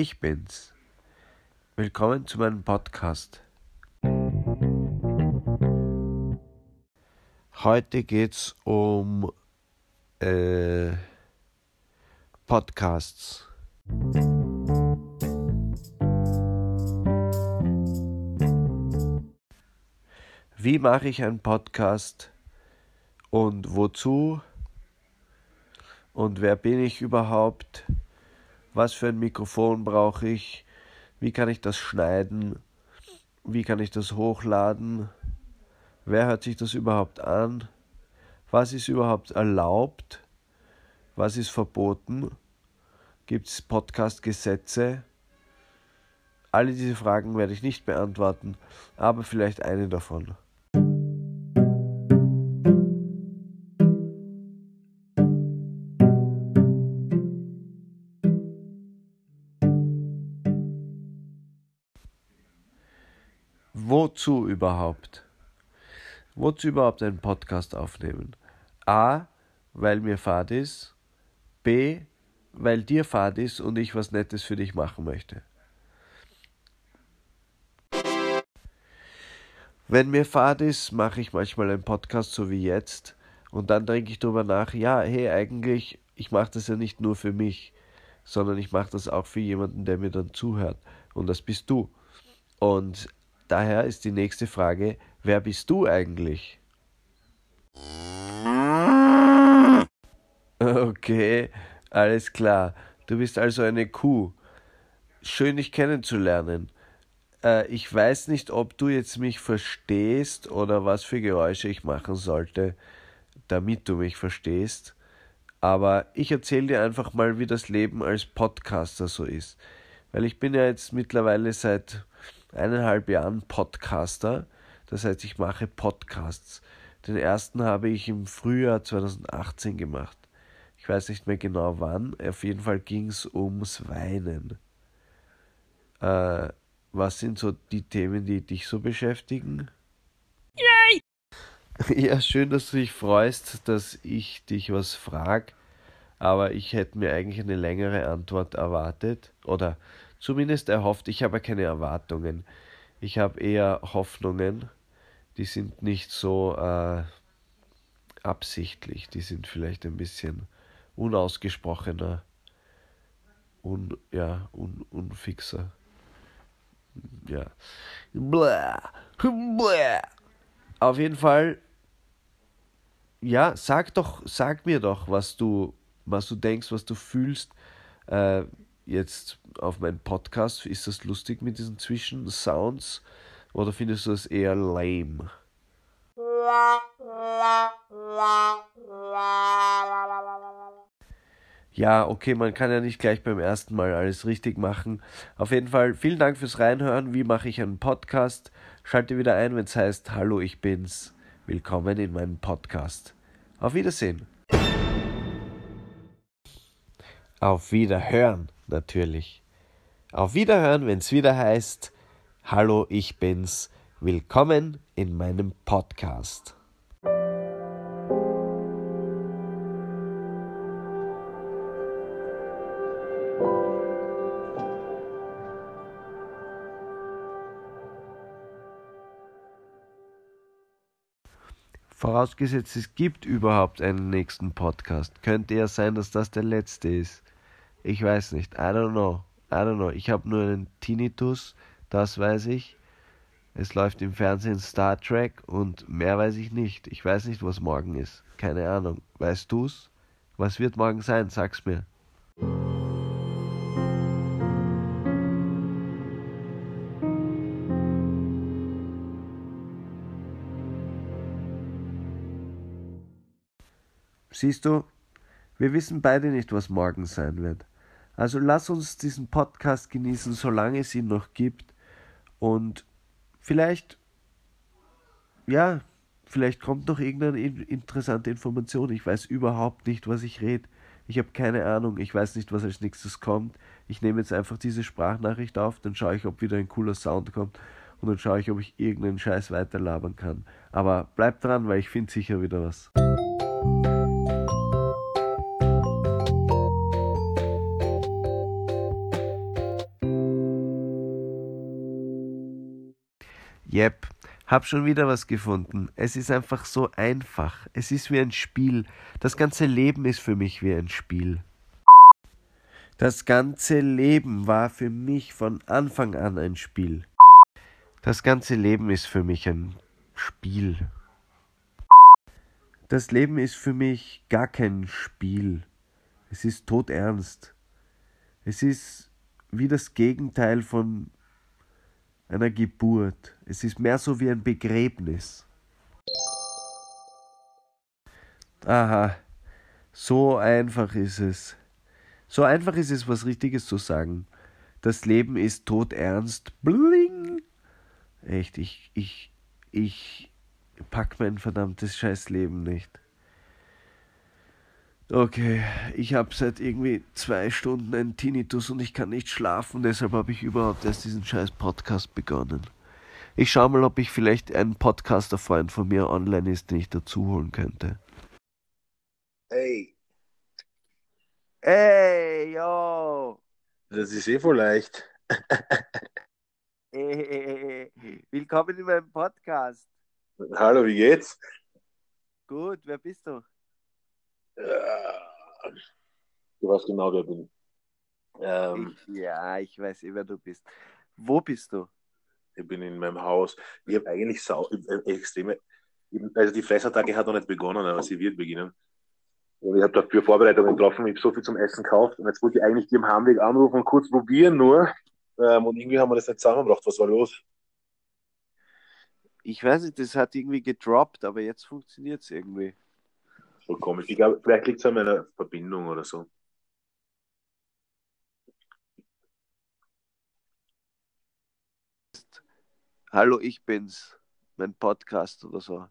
Ich bin's. Willkommen zu meinem Podcast. Heute geht's um äh, Podcasts. Wie mache ich einen Podcast und wozu? Und wer bin ich überhaupt? Was für ein Mikrofon brauche ich? Wie kann ich das schneiden? Wie kann ich das hochladen? Wer hört sich das überhaupt an? Was ist überhaupt erlaubt? Was ist verboten? Gibt es Podcast-Gesetze? Alle diese Fragen werde ich nicht beantworten, aber vielleicht eine davon. Wozu überhaupt? Wozu überhaupt einen Podcast aufnehmen? A, weil mir fad ist. B, weil dir fad ist und ich was Nettes für dich machen möchte. Wenn mir fad ist, mache ich manchmal einen Podcast so wie jetzt und dann denke ich darüber nach, ja, hey, eigentlich, ich mache das ja nicht nur für mich, sondern ich mache das auch für jemanden, der mir dann zuhört und das bist du. Und daher ist die nächste Frage, wer bist du eigentlich? Okay, alles klar. Du bist also eine Kuh. Schön dich kennenzulernen. Äh, ich weiß nicht, ob du jetzt mich verstehst oder was für Geräusche ich machen sollte, damit du mich verstehst. Aber ich erzähle dir einfach mal, wie das Leben als Podcaster so ist. Weil ich bin ja jetzt mittlerweile seit eineinhalb Jahren Podcaster. Das heißt, ich mache Podcasts. Den ersten habe ich im Frühjahr 2018 gemacht. Ich weiß nicht mehr genau wann. Auf jeden Fall ging es ums Weinen. Äh, was sind so die Themen, die dich so beschäftigen? Yay! Ja, schön, dass du dich freust, dass ich dich was frag. Aber ich hätte mir eigentlich eine längere Antwort erwartet. Oder zumindest erhofft. Ich habe keine Erwartungen. Ich habe eher Hoffnungen. Die sind nicht so äh, absichtlich. Die sind vielleicht ein bisschen unausgesprochener. Un, ja, un, unfixer. Ja. Bläh, bläh. Auf jeden Fall, ja, sag doch, sag mir doch, was du, was du denkst, was du fühlst. Äh, jetzt auf meinen Podcast, ist das lustig mit diesen Zwischensounds oder findest du das eher lame? Ja, okay, man kann ja nicht gleich beim ersten Mal alles richtig machen. Auf jeden Fall vielen Dank fürs Reinhören. Wie mache ich einen Podcast? Schalte wieder ein, wenn es heißt Hallo, ich bin's. Willkommen in meinem Podcast. Auf Wiedersehen. Auf Wiederhören natürlich. Auf Wiederhören, wenn es wieder heißt Hallo, ich bin's. Willkommen in meinem Podcast. Vorausgesetzt, es gibt überhaupt einen nächsten Podcast. Könnte ja sein, dass das der letzte ist. Ich weiß nicht. I don't know. I don't know. Ich habe nur einen Tinnitus, das weiß ich. Es läuft im Fernsehen Star Trek und mehr weiß ich nicht. Ich weiß nicht, was morgen ist. Keine Ahnung. Weißt du's? Was wird morgen sein? Sag's mir. Siehst du, wir wissen beide nicht, was morgen sein wird. Also lass uns diesen Podcast genießen, solange es ihn noch gibt. Und vielleicht, ja, vielleicht kommt noch irgendeine interessante Information. Ich weiß überhaupt nicht, was ich rede. Ich habe keine Ahnung. Ich weiß nicht, was als nächstes kommt. Ich nehme jetzt einfach diese Sprachnachricht auf, dann schaue ich, ob wieder ein cooler Sound kommt und dann schaue ich, ob ich irgendeinen Scheiß weiterlabern kann. Aber bleib dran, weil ich finde sicher wieder was. Yep, hab schon wieder was gefunden. Es ist einfach so einfach. Es ist wie ein Spiel. Das ganze Leben ist für mich wie ein Spiel. Das ganze Leben war für mich von Anfang an ein Spiel. Das ganze Leben ist für mich ein Spiel. Das Leben ist für mich gar kein Spiel. Es ist todernst. Es ist wie das Gegenteil von einer Geburt. Es ist mehr so wie ein Begräbnis. Aha, so einfach ist es. So einfach ist es, was Richtiges zu sagen. Das Leben ist todernst. Bling! Echt, ich, ich, ich pack mein verdammtes Scheißleben nicht. Okay, ich habe seit irgendwie zwei Stunden einen Tinnitus und ich kann nicht schlafen, deshalb habe ich überhaupt erst diesen scheiß Podcast begonnen. Ich schau mal, ob ich vielleicht einen Podcaster-Freund von mir online ist, den ich dazu holen könnte. Hey, Hey, yo! das ist eh voll leicht. Willkommen in meinem Podcast. Hallo, wie geht's? Gut, wer bist du? Du weißt genau, wer bin. Ähm, Ich, ja, ich weiß eh, wer du bist. Wo bist du? ich bin in meinem Haus. Ich habe eigentlich sau, äh, extreme, also die Fressattacke hat noch nicht begonnen, aber sie wird beginnen. Und ich habe dafür Vorbereitungen getroffen, ich habe so viel zum Essen gekauft und jetzt wollte ich eigentlich die am Heimweg anrufen und kurz probieren nur. Ähm, und irgendwie haben wir das nicht zusammengebracht. Was war los? Ich weiß nicht, das hat irgendwie gedroppt, aber jetzt funktioniert es irgendwie. Voll komisch. Ich glaube, vielleicht liegt es an meiner Verbindung oder so. Hallo, ich bin's. Mein Podcast oder so.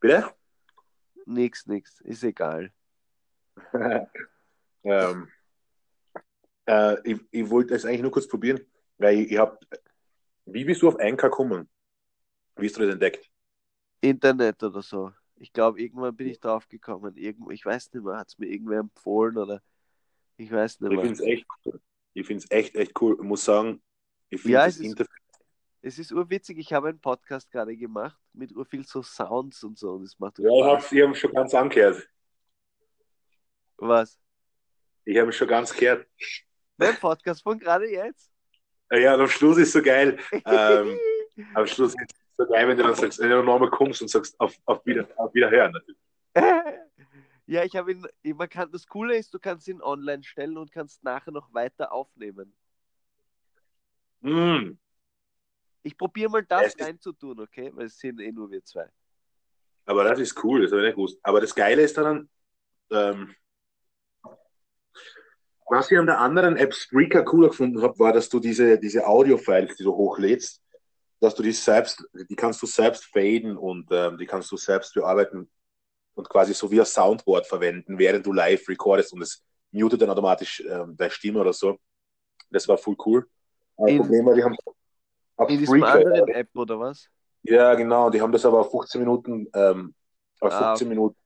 Bitte? Nix, nix. Ist egal. ähm, äh, ich, ich wollte es eigentlich nur kurz probieren, weil ich, ich habe. Wie bist du auf 1K gekommen? Wie hast du das entdeckt? Internet oder so. Ich glaube, irgendwann bin ich drauf gekommen. Irgendwo, ich weiß nicht mehr, hat es mir irgendwer empfohlen oder ich weiß nicht Ich mehr. finde es echt cool. Ich finde es echt, echt cool. Ich muss sagen, ich finde Ja, das es ist-. Es ist urwitzig, ich habe einen Podcast gerade gemacht mit urviel so Sounds und so und es macht Ja, ich habe hab schon ganz angehört. Was? Ich habe schon ganz gehört. Mein Podcast von gerade jetzt? Ja, und am Schluss ist so geil. Ähm, am Schluss ist es so geil, wenn du dann sagst, wenn du nochmal kommst und sagst, auf, auf, wieder, auf Wiederhören. Ja, ich habe ihn, man kann, das Coole ist, du kannst ihn online stellen und kannst nachher noch weiter aufnehmen. Mm, Ich probiere mal das ist- reinzutun, okay? Weil es sind eh nur wir zwei. aber das ist cool, das habe ich nicht gewusst. Aber das Geile ist dann, ähm, was ich an der anderen App Spreaker cooler gefunden habe, war, dass du diese, diese Audio-Files, die du hochlädst, dass du die selbst, die kannst du selbst faden und ähm, die kannst du selbst bearbeiten und quasi so wie ein Soundboard verwenden, während du live recordest und es mutet dann automatisch ähm, deine Stimme oder so. Das war voll cool. Aber In- das Problem war, die haben auf In diesem anderen App oder was? ja, genau. Die haben das aber auf 15 Minuten, ähm, auf Ah, 15 Minuten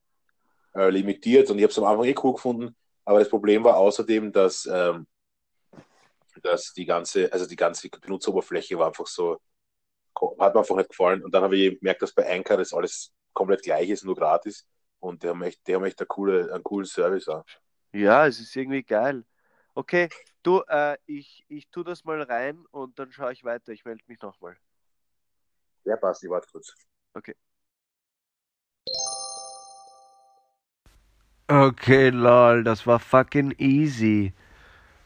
äh, limitiert und ich habe es am Anfang eh cool gefunden. Aber das Problem war außerdem, dass, ähm, dass die ganze, also die ganze Benutzeroberfläche war einfach so, hat mir einfach nicht gefallen. Und dann habe ich gemerkt, dass bei Anchor das alles komplett gleich ist, nur gratis. Und die haben echt, die haben echt eine coole, einen coolen Service auch. Ja, es ist irgendwie geil. Okay, du, äh, ich, ich tu das mal rein und dann schaue ich weiter. Ich melde mich nochmal. Ja, passt, ich warte kurz. Okay, lol, das war fucking easy.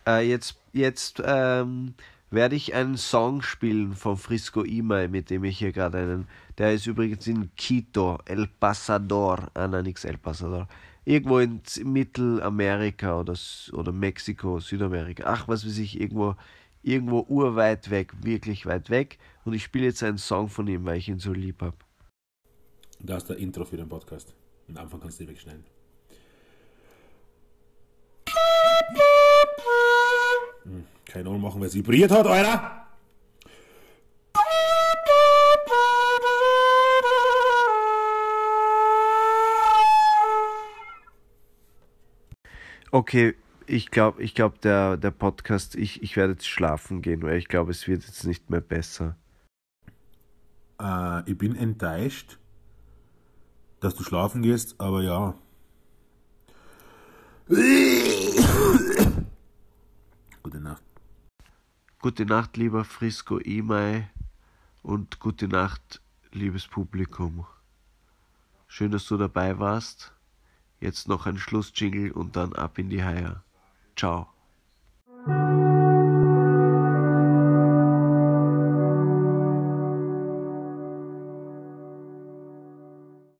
Äh, jetzt jetzt ähm, werde ich einen Song spielen von Frisco Imai, mit dem ich hier gerade einen. Der ist übrigens in Quito, El Pasador. Ah, nein, nix El Pasador. Irgendwo in Mittelamerika oder, oder Mexiko, Südamerika. Ach, was weiß ich, irgendwo, irgendwo urweit weg, wirklich weit weg. Und ich spiele jetzt einen Song von ihm, weil ich ihn so lieb habe. Da ist der Intro für den Podcast. Am Anfang kannst du die wegschneiden. Hm, keine Ahnung machen, wer es vibriert hat, Alter! Okay, ich glaube, ich glaub, der, der Podcast, ich, ich werde jetzt schlafen gehen, weil ich glaube, es wird jetzt nicht mehr besser. Äh, ich bin enttäuscht, dass du schlafen gehst, aber ja. Gute Nacht. Gute Nacht, lieber Frisco Imai und gute Nacht, liebes Publikum. Schön, dass du dabei warst. Jetzt noch ein Schlussjingle und dann ab in die Haie. Ciao.